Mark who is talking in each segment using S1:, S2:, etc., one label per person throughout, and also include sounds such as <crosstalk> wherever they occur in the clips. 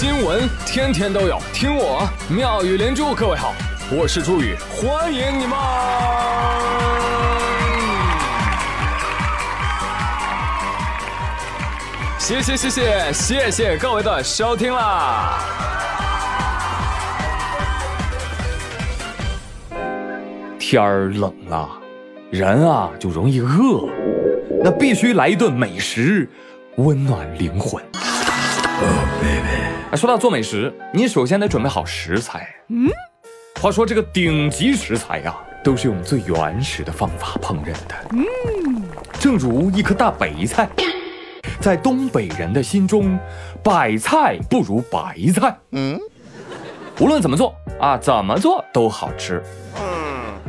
S1: 新闻天天都有，听我妙语连珠。各位好，我是朱宇，欢迎你们。谢谢谢谢谢谢各位的收听啦！
S2: 天儿冷了，人啊就容易饿，那必须来一顿美食，温暖灵魂。哎，说到做美食，你首先得准备好食材。嗯，话说这个顶级食材呀，都是用最原始的方法烹饪的。嗯，正如一颗大白菜，在东北人的心中，白菜不如白菜。嗯，无论怎么做啊，怎么做都好吃。嗯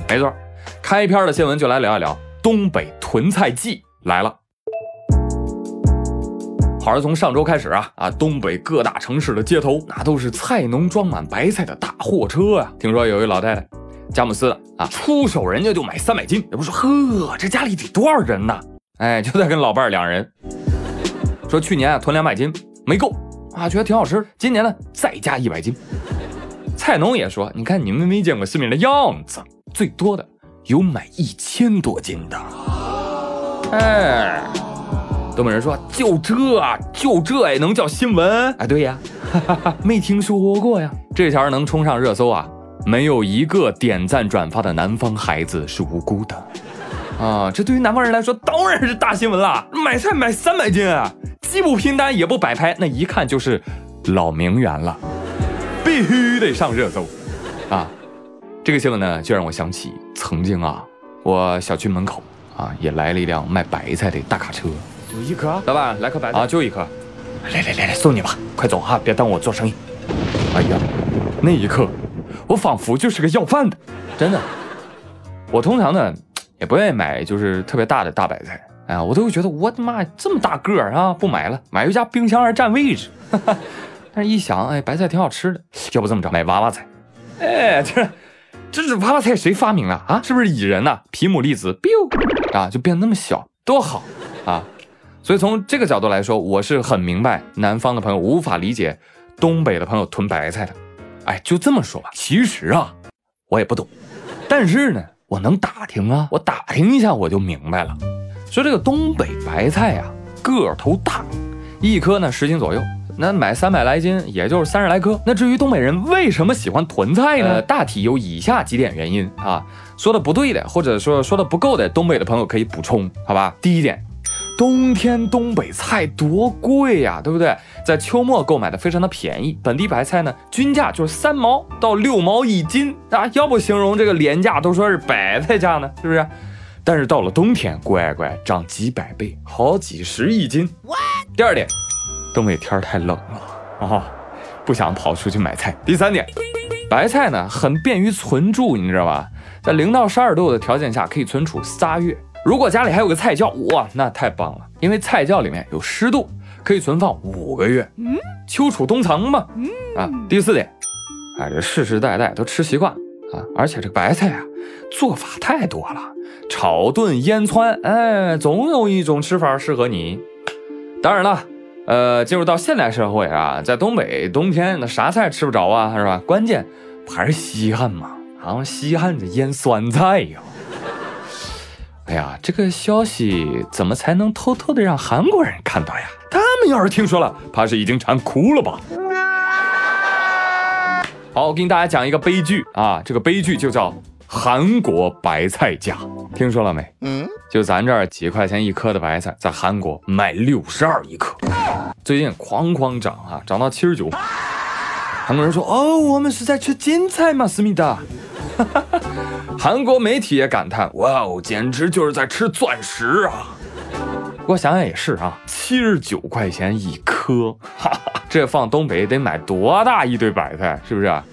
S2: 没错，开篇的新闻就来聊一聊东北囤菜季来了。而从上周开始啊啊，东北各大城市的街头那都是菜农装满白菜的大货车啊。听说有一老太太，佳木斯的啊，出手人家就买三百斤，也不说呵，这家里得多少人呢？哎，就在跟老伴儿两人说，去年啊囤两百斤没够啊，觉得挺好吃，今年呢再加一百斤。菜农也说，你看你们没见过世面的样子。最多的有买一千多斤的，哎，东北人说就这就这也能叫新闻？哎，对呀，哈 <laughs> 哈没听说过呀。这条能冲上热搜啊，没有一个点赞转发的南方孩子是无辜的啊。这对于南方人来说当然是大新闻了，买菜买三百斤啊，既不拼单也不摆拍，那一看就是老名媛了，必须得上热搜啊。这个新闻呢，就让我想起曾经啊，我小区门口啊，也来了一辆卖白菜的大卡车。
S1: 就一颗，
S2: 老板来颗白菜啊，就一颗。来来来来，送你吧，快走哈，别耽误我做生意。哎呀，那一刻，我仿佛就是个要饭的，真的。我通常呢，也不愿意买就是特别大的大白菜，哎呀，我都会觉得我的妈呀，这么大个儿啊，不买了，买回家冰箱还占位置。<laughs> 但是一想，哎，白菜挺好吃的，要不这么着，买娃娃菜。哎，这。这是娃娃菜谁发明的啊？是不是蚁人呐？皮姆粒子，biu 啊，就变得那么小，多好啊！所以从这个角度来说，我是很明白南方的朋友无法理解东北的朋友囤白菜的。哎，就这么说吧，其实啊，我也不懂，但是呢，我能打听啊，我打听一下我就明白了。说这个东北白菜呀，个头大，一颗呢十斤左右。那买三百来斤，也就是三十来颗。那至于东北人为什么喜欢囤菜呢？大体有以下几点原因啊。说的不对的，或者说说的不够的，东北的朋友可以补充，好吧？第一点，冬天东北菜多贵呀，对不对？在秋末购买的非常的便宜，本地白菜呢，均价就是三毛到六毛一斤啊。要不形容这个廉价都说是白菜价呢，是不是？但是到了冬天，乖乖涨几百倍，好几十一斤。第二点。东北天太冷了啊，不想跑出去买菜。第三点，白菜呢很便于存储，你知道吧？在零到十二度的条件下可以存储仨月。如果家里还有个菜窖，哇，那太棒了，因为菜窖里面有湿度，可以存放五个月。嗯，秋储冬藏嘛。嗯啊。第四点，哎，这世世代代都吃习惯啊，而且这个白菜啊，做法太多了，炒炖腌汆，哎，总有一种吃法适合你。当然了。呃，进入到现代社会啊，在东北冬天那啥菜吃不着啊，是吧？关键还是稀罕嘛？啊，稀罕这腌酸菜呀！哎呀，这个消息怎么才能偷偷的让韩国人看到呀？他们要是听说了，怕是已经馋哭了吧？<laughs> 好，我给大家讲一个悲剧啊，这个悲剧就叫。韩国白菜价，听说了没？嗯，就咱这儿几块钱一颗的白菜，在韩国卖六十二一颗，最近哐哐涨啊，涨到七十九。韩国人说：“哦，我们是在吃金菜吗？”思密达。<laughs> 韩国媒体也感叹：“哇哦，简直就是在吃钻石啊！”我想想也是啊，七十九块钱一颗，哈哈，这放东北得买多大一堆白菜，是不是？啊，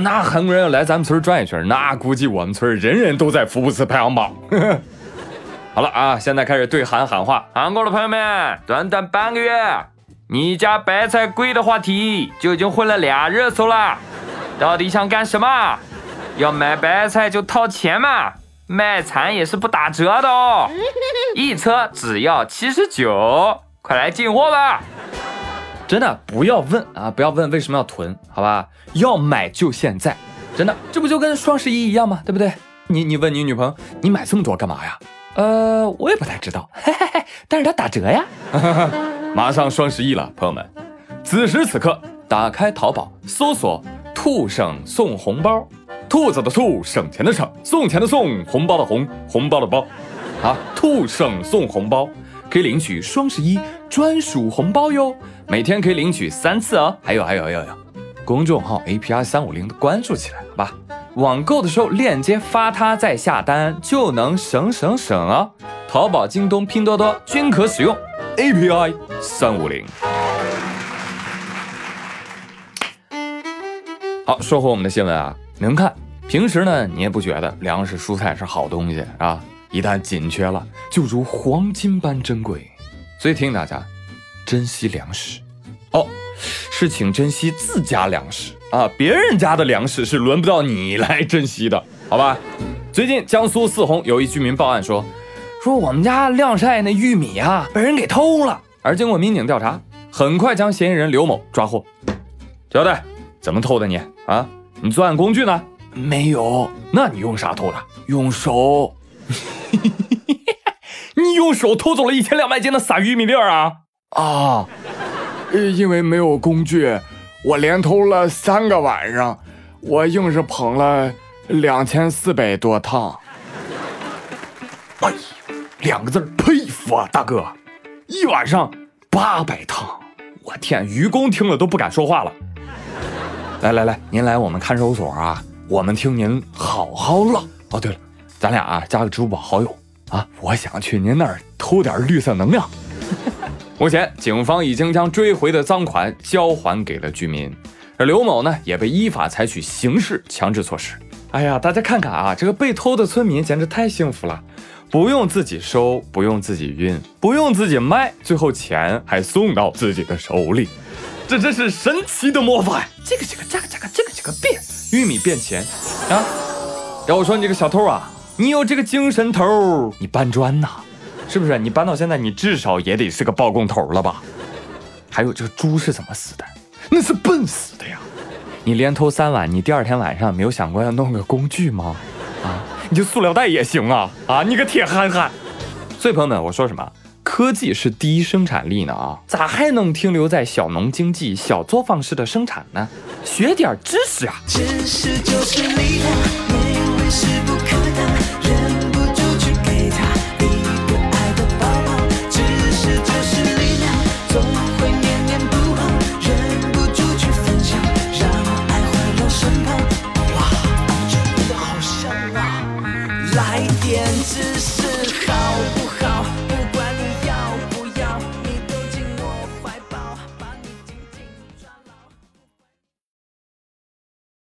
S2: 那韩国人要来咱们村转一圈，那估计我们村人人都在福布斯排行榜。<laughs> 好了啊，现在开始对韩喊话，韩国的朋友们，短短半个月，你家白菜贵的话题就已经混了俩热搜了。到底想干什么？要买白菜就掏钱嘛，卖惨也是不打折的哦，<laughs> 一车只要七十九，快来进货吧。真的不要问啊，不要问为什么要囤，好吧？要买就现在，真的，这不就跟双十一一样吗？对不对？你你问你女朋友，你买这么多干嘛呀？呃，我也不太知道，嘿嘿嘿，但是它打折呀。<laughs> 马上双十一了，朋友们，此时此刻打开淘宝，搜索“兔省送红包”，兔子的兔，省钱的省，送钱的送，红包的红，红包的包，啊，兔省送红包。可以领取双十一专属红包哟，每天可以领取三次哦。还有还有还有，公众号 A P R 三五零的关注起来，好吧？网购的时候链接发它再下单，就能省省省啊！淘宝、京东、拼多多均可使用 A P I 三五零。好，说回我们的新闻啊，能看。平时呢，你也不觉得粮食蔬菜是好东西啊。一旦紧缺了，就如黄金般珍贵，所以提醒大家珍惜粮食哦，是请珍惜自家粮食啊，别人家的粮食是轮不到你来珍惜的，好吧？最近江苏泗洪有一居民报案说，说我们家晾晒那玉米啊被人给偷了，而经过民警调查，很快将嫌疑人刘某抓获。交代，怎么偷的你啊？你作案工具呢？
S3: 没有，
S2: 那你用啥偷的？
S3: 用手。<laughs>
S2: 你用手偷走了一千两百斤的撒玉米粒儿啊！
S3: 啊，因为没有工具，我连偷了三个晚上，我硬是捧了两千四百多趟。
S2: 哎呦，两个字佩服啊，大哥！一晚上八百趟，我天，愚公听了都不敢说话了。来来来，您来我们看守所啊，我们听您好好唠。哦，对了。咱俩啊，加个支付宝好友啊！我想去您那儿偷点绿色能量。<laughs> 目前，警方已经将追回的赃款交还给了居民，而刘某呢，也被依法采取刑事强制措施。哎呀，大家看看啊，这个被偷的村民简直太幸福了，不用自己收，不用自己运，不用自己卖，最后钱还送到自己的手里，这真是神奇的魔法！这个这个这个这个这个这个变玉米变钱啊！要我说，你这个小偷啊！你有这个精神头，你搬砖呐，是不是？你搬到现在，你至少也得是个包工头了吧？还有这个猪是怎么死的？那是笨死的呀！你连偷三晚，你第二天晚上没有想过要弄个工具吗？啊，你就塑料袋也行啊！啊，你个铁憨憨！所以朋友们，我说什么？科技是第一生产力呢啊？咋还能停留在小农经济、小作坊式的生产呢？学点知识啊！知识就是力量，